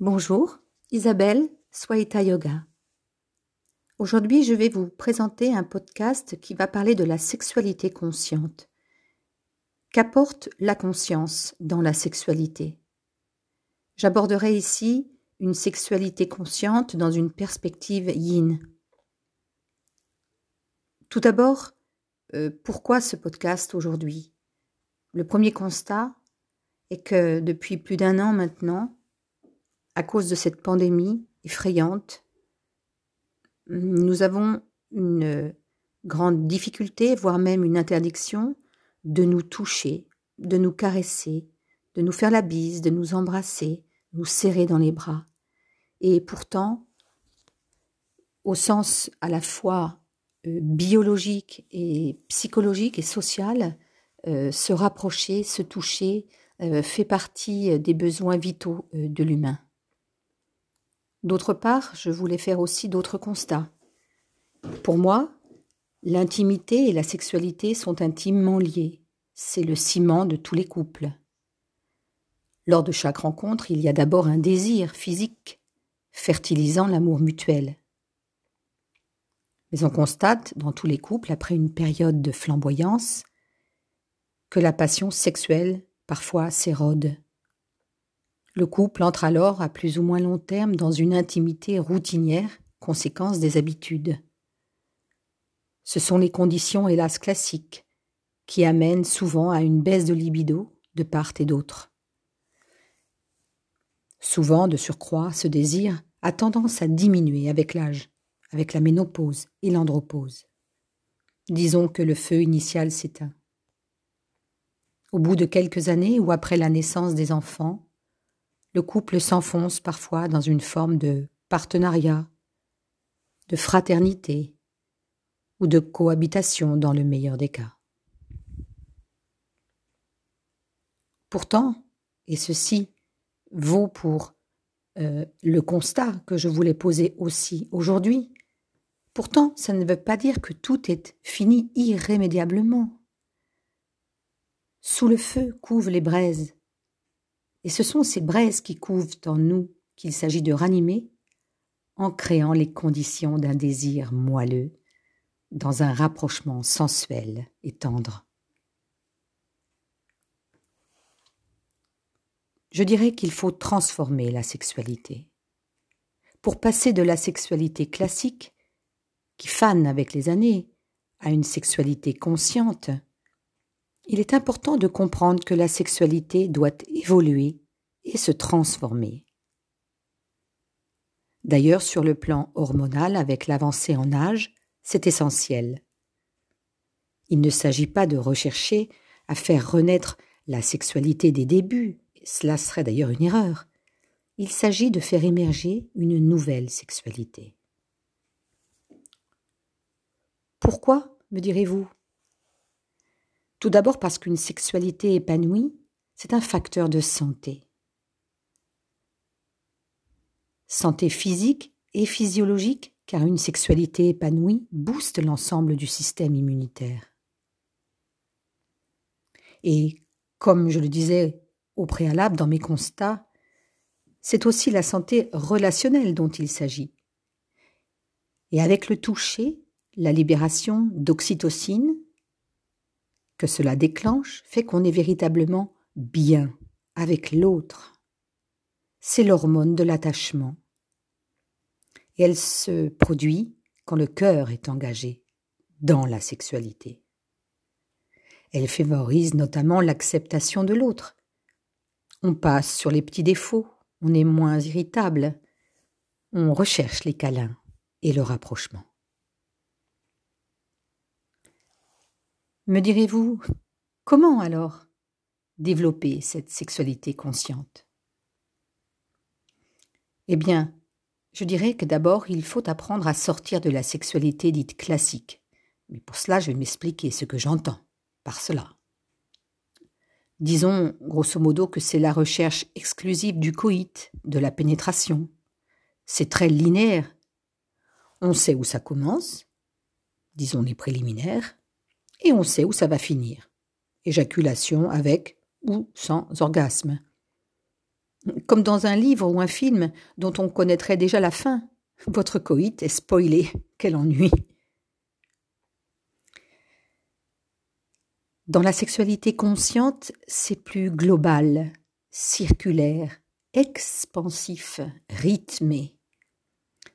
Bonjour, Isabelle, Swaita Yoga. Aujourd'hui, je vais vous présenter un podcast qui va parler de la sexualité consciente. Qu'apporte la conscience dans la sexualité? J'aborderai ici une sexualité consciente dans une perspective yin. Tout d'abord, euh, pourquoi ce podcast aujourd'hui? Le premier constat est que depuis plus d'un an maintenant, à cause de cette pandémie effrayante, nous avons une grande difficulté, voire même une interdiction, de nous toucher, de nous caresser, de nous faire la bise, de nous embrasser, nous serrer dans les bras. Et pourtant, au sens à la fois euh, biologique et psychologique et social, euh, se rapprocher, se toucher, euh, fait partie des besoins vitaux de l'humain. D'autre part, je voulais faire aussi d'autres constats. Pour moi, l'intimité et la sexualité sont intimement liées. C'est le ciment de tous les couples. Lors de chaque rencontre, il y a d'abord un désir physique, fertilisant l'amour mutuel. Mais on constate, dans tous les couples, après une période de flamboyance, que la passion sexuelle parfois s'érode. Le couple entre alors à plus ou moins long terme dans une intimité routinière, conséquence des habitudes. Ce sont les conditions hélas classiques qui amènent souvent à une baisse de libido de part et d'autre. Souvent, de surcroît, ce désir a tendance à diminuer avec l'âge, avec la ménopause et l'andropause. Disons que le feu initial s'éteint. Au bout de quelques années ou après la naissance des enfants, le couple s'enfonce parfois dans une forme de partenariat, de fraternité ou de cohabitation dans le meilleur des cas. Pourtant, et ceci vaut pour euh, le constat que je voulais poser aussi aujourd'hui, pourtant ça ne veut pas dire que tout est fini irrémédiablement. Sous le feu couvent les braises, et ce sont ces braises qui couvent en nous qu'il s'agit de ranimer en créant les conditions d'un désir moelleux dans un rapprochement sensuel et tendre. Je dirais qu'il faut transformer la sexualité. Pour passer de la sexualité classique, qui fane avec les années, à une sexualité consciente, il est important de comprendre que la sexualité doit évoluer et se transformer. D'ailleurs, sur le plan hormonal, avec l'avancée en âge, c'est essentiel. Il ne s'agit pas de rechercher à faire renaître la sexualité des débuts, cela serait d'ailleurs une erreur. Il s'agit de faire émerger une nouvelle sexualité. Pourquoi, me direz-vous? Tout d'abord parce qu'une sexualité épanouie, c'est un facteur de santé. Santé physique et physiologique, car une sexualité épanouie booste l'ensemble du système immunitaire. Et comme je le disais au préalable dans mes constats, c'est aussi la santé relationnelle dont il s'agit. Et avec le toucher, la libération d'oxytocine, que cela déclenche fait qu'on est véritablement bien avec l'autre. C'est l'hormone de l'attachement. Et elle se produit quand le cœur est engagé dans la sexualité. Elle favorise notamment l'acceptation de l'autre. On passe sur les petits défauts, on est moins irritable, on recherche les câlins et le rapprochement. Me direz-vous, comment alors développer cette sexualité consciente? Eh bien, je dirais que d'abord il faut apprendre à sortir de la sexualité dite classique. Mais pour cela, je vais m'expliquer ce que j'entends par cela. Disons, grosso modo, que c'est la recherche exclusive du coït, de la pénétration. C'est très linéaire. On sait où ça commence, disons les préliminaires, et on sait où ça va finir. Éjaculation avec ou sans orgasme. Comme dans un livre ou un film dont on connaîtrait déjà la fin. Votre coït est spoilé. Quel ennui. Dans la sexualité consciente, c'est plus global, circulaire, expansif, rythmé.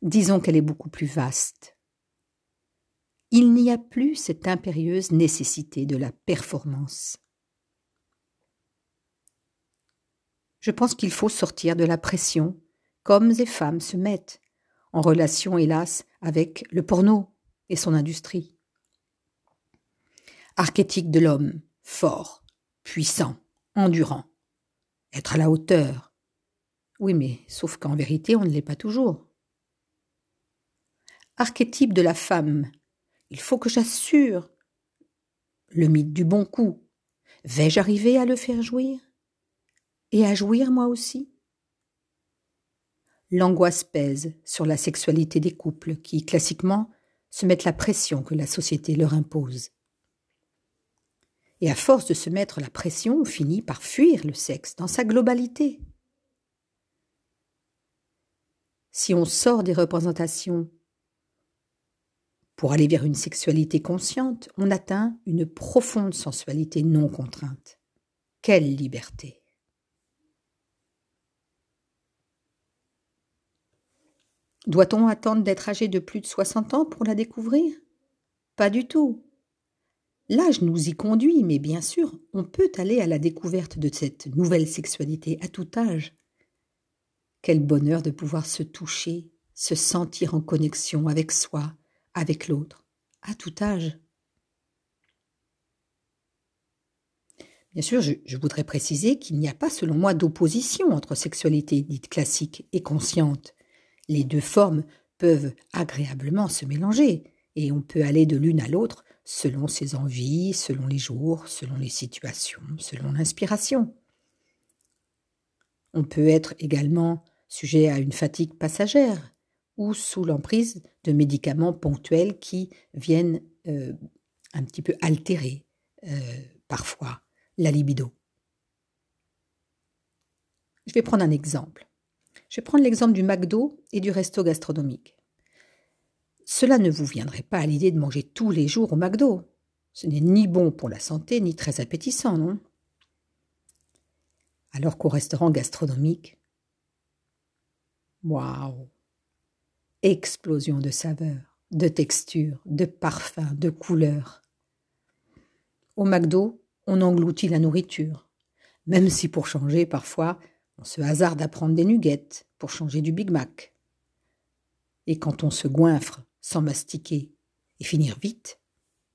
Disons qu'elle est beaucoup plus vaste. Il n'y a plus cette impérieuse nécessité de la performance. Je pense qu'il faut sortir de la pression qu'hommes et femmes se mettent, en relation hélas avec le porno et son industrie. Archétype de l'homme, fort, puissant, endurant, être à la hauteur. Oui, mais sauf qu'en vérité, on ne l'est pas toujours. Archétype de la femme, il faut que j'assure. Le mythe du bon coup. Vais-je arriver à le faire jouir Et à jouir moi aussi? L'angoisse pèse sur la sexualité des couples qui, classiquement, se mettent la pression que la société leur impose. Et à force de se mettre la pression, on finit par fuir le sexe dans sa globalité. Si on sort des représentations pour aller vers une sexualité consciente, on atteint une profonde sensualité non contrainte. Quelle liberté Doit-on attendre d'être âgé de plus de 60 ans pour la découvrir? Pas du tout. L'âge nous y conduit, mais bien sûr, on peut aller à la découverte de cette nouvelle sexualité à tout âge. Quel bonheur de pouvoir se toucher, se sentir en connexion avec soi, avec l'autre, à tout âge. Bien sûr, je, voudrais préciser qu'il n'y a pas, selon moi, d'opposition entre sexualité dite classique et consciente. Les deux formes peuvent agréablement se mélanger, et on peut aller de l'une à l'autre selon ses envies, selon les jours, selon les situations, selon l'inspiration. On peut être également sujet à une fatigue passagère, ou sous l'emprise de médicaments ponctuels qui viennent euh, un petit peu altérer euh, parfois la libido. Je vais prendre un exemple. Je vais prendre l'exemple du McDo et du resto gastronomique. Cela ne vous viendrait pas à l'idée de manger tous les jours au McDo. Ce n'est ni bon pour la santé, ni très appétissant, non? Alors qu'au restaurant gastronomique, waouh explosion de saveurs, de textures, de parfums, de couleurs. Au McDo, on engloutit la nourriture, même si pour changer, parfois, on se hasarde à prendre des nuggets pour changer du Big Mac. Et quand on se goinfre sans mastiquer et finir vite,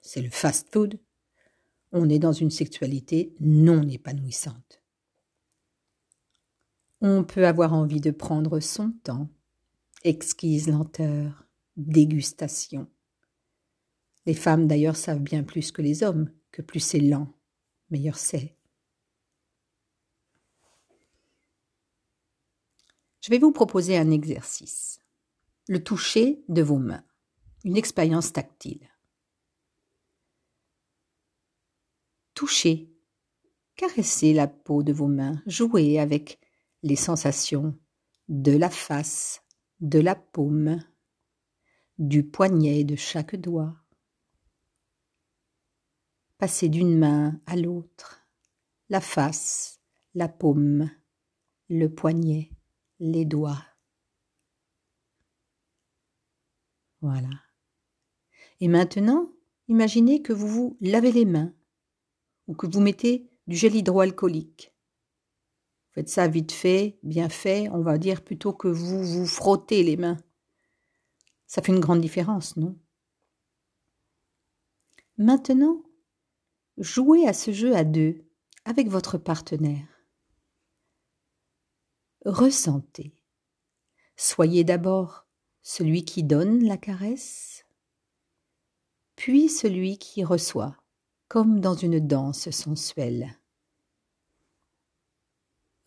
c'est le fast food, on est dans une sexualité non épanouissante. On peut avoir envie de prendre son temps, exquise lenteur, dégustation. Les femmes d'ailleurs savent bien plus que les hommes que plus c'est lent, meilleur c'est. Je vais vous proposer un exercice. Le toucher de vos mains. Une expérience tactile. Touchez, caressez la peau de vos mains, jouez avec les sensations de la face, de la paume, du poignet de chaque doigt. Passez d'une main à l'autre, la face, la paume, le poignet, les doigts. Voilà. Et maintenant, imaginez que vous vous lavez les mains ou que vous mettez du gel hydroalcoolique Faites ça vite fait, bien fait, on va dire plutôt que vous vous frottez les mains. Ça fait une grande différence, non? Maintenant, jouez à ce jeu à deux avec votre partenaire. Ressentez. Soyez d'abord celui qui donne la caresse, puis celui qui reçoit, comme dans une danse sensuelle.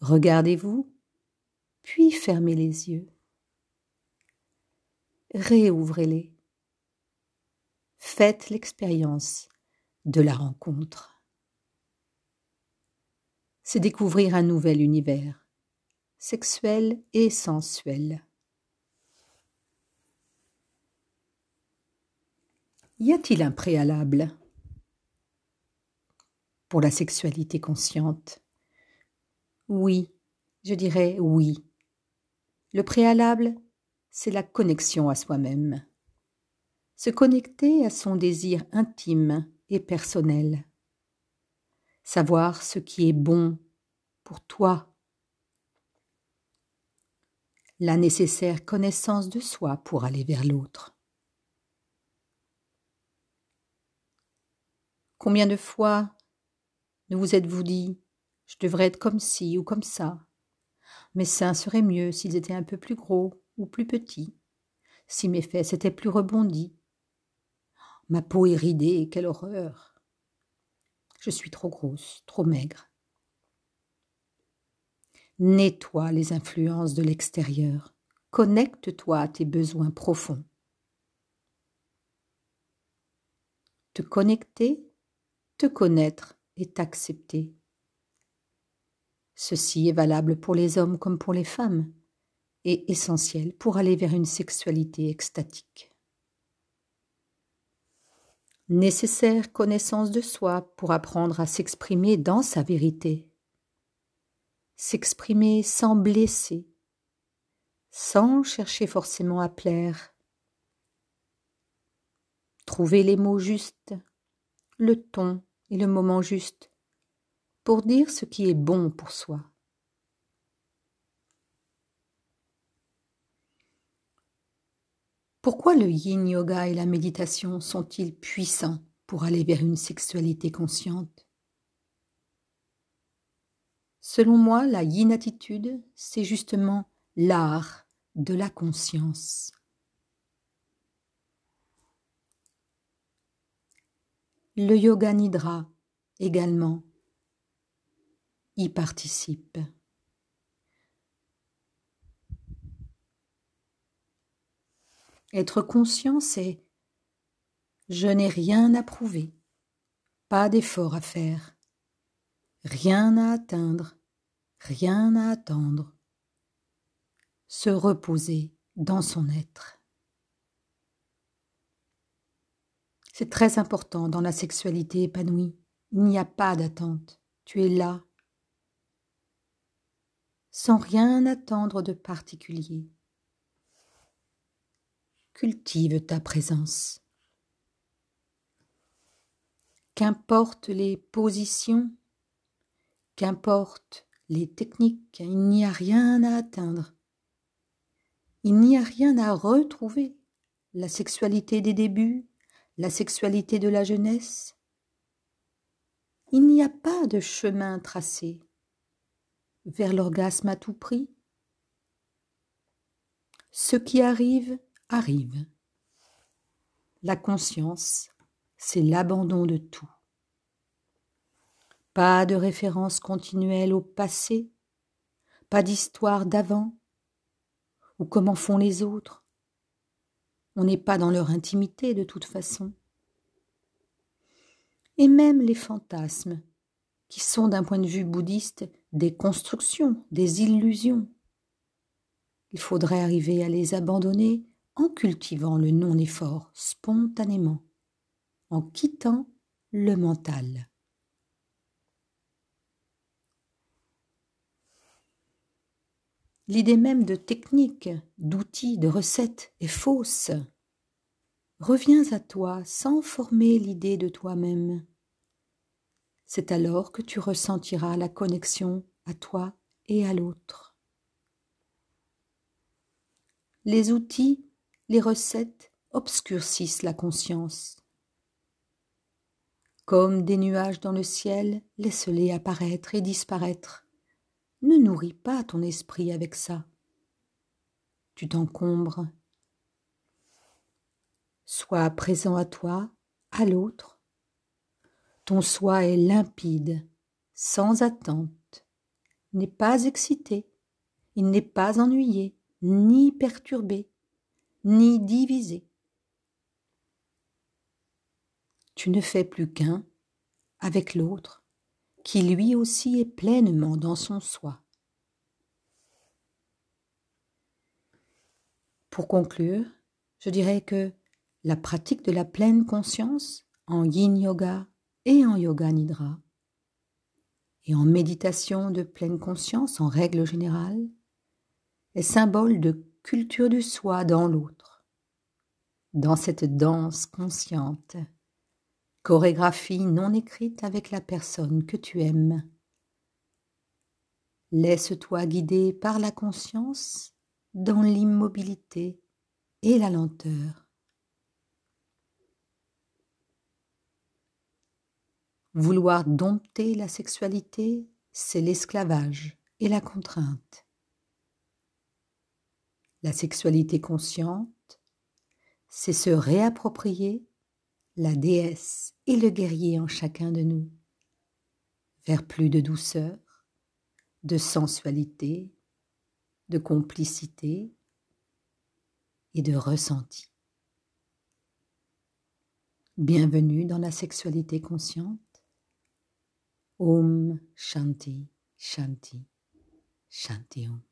Regardez-vous, puis fermez les yeux. Réouvrez-les. Faites l'expérience de la rencontre. C'est découvrir un nouvel univers, sexuelle et sensuelle. Y a-t-il un préalable pour la sexualité consciente? Oui, je dirais oui. Le préalable, c'est la connexion à soi-même. Se connecter à son désir intime et personnel. Savoir ce qui est bon pour toi. La nécessaire connaissance de soi pour aller vers l'autre. Combien de fois ne vous êtes-vous dit je devrais être comme ci ou comme ça Mes seins seraient mieux s'ils étaient un peu plus gros ou plus petits, si mes fesses étaient plus rebondies. Ma peau est ridée, quelle horreur Je suis trop grosse, trop maigre. Nettoie les influences de l'extérieur. Connecte-toi à tes besoins profonds. Te connecter, te connaître et t'accepter. Ceci est valable pour les hommes comme pour les femmes et essentiel pour aller vers une sexualité extatique. Nécessaire connaissance de soi pour apprendre à s'exprimer dans sa vérité, s'exprimer sans blesser, sans chercher forcément à plaire, trouver les mots justes, le ton et le moment juste pour dire ce qui est bon pour soi. Pourquoi le yin yoga et la méditation sont-ils puissants pour aller vers une sexualité consciente? Selon moi, la yin attitude, c'est justement l'art de la conscience. Le yoga nidra également y participe. Être conscient, c'est je n'ai rien à prouver, pas d'effort à faire, rien à atteindre, rien à attendre. Se reposer dans son être. C'est très important dans la sexualité épanouie. Il n'y a pas d'attente. Tu es là, sans rien attendre de particulier cultive ta présence. Qu'importe les positions, qu'importe les techniques, il n'y a rien à atteindre. Il n'y a rien à retrouver. La sexualité des débuts, la sexualité de la jeunesse. Il n'y a pas de chemin tracé vers l'orgasme à tout prix? Ce qui arrive arrive. La conscience, c'est l'abandon de tout. Pas de référence continuelle au passé, pas d'histoire d'avant, ou comment font les autres. On n'est pas dans leur intimité de toute façon. Et même les fantasmes, qui sont d'un point de vue bouddhiste des constructions, des illusions. Il faudrait arriver à les abandonner en cultivant le non-effort spontanément, en quittant le mental. L'idée même de technique, d'outils, de recettes est fausse. Reviens à toi sans former l'idée de toi-même. C'est alors que tu ressentiras la connexion à toi et à l'autre. Les outils les recettes obscurcissent la conscience. Comme des nuages dans le ciel, laisse-les apparaître et disparaître. Ne nourris pas ton esprit avec ça. Tu t'encombres. Sois présent à toi, à l'autre. Ton soi est limpide, sans attente, n'est pas excité, il n'est pas ennuyé, ni perturbé ni divisé. Tu ne fais plus qu'un avec l'autre, qui lui aussi est pleinement dans son soi. Pour conclure, je dirais que la pratique de la pleine conscience en yin yoga et en yoga nidra et en méditation de pleine conscience en règle générale est symbole de culture du soi dans l'autre, dans cette danse consciente, chorégraphie non écrite avec la personne que tu aimes. Laisse-toi guider par la conscience dans l'immobilité et la lenteur. Vouloir dompter la sexualité, c'est l'esclavage et la contrainte. La sexualité consciente, c'est se réapproprier la déesse et le guerrier en chacun de nous, vers plus de douceur, de sensualité, de complicité et de ressenti. Bienvenue dans la sexualité consciente. Om Shanti Shanti Shanti Om.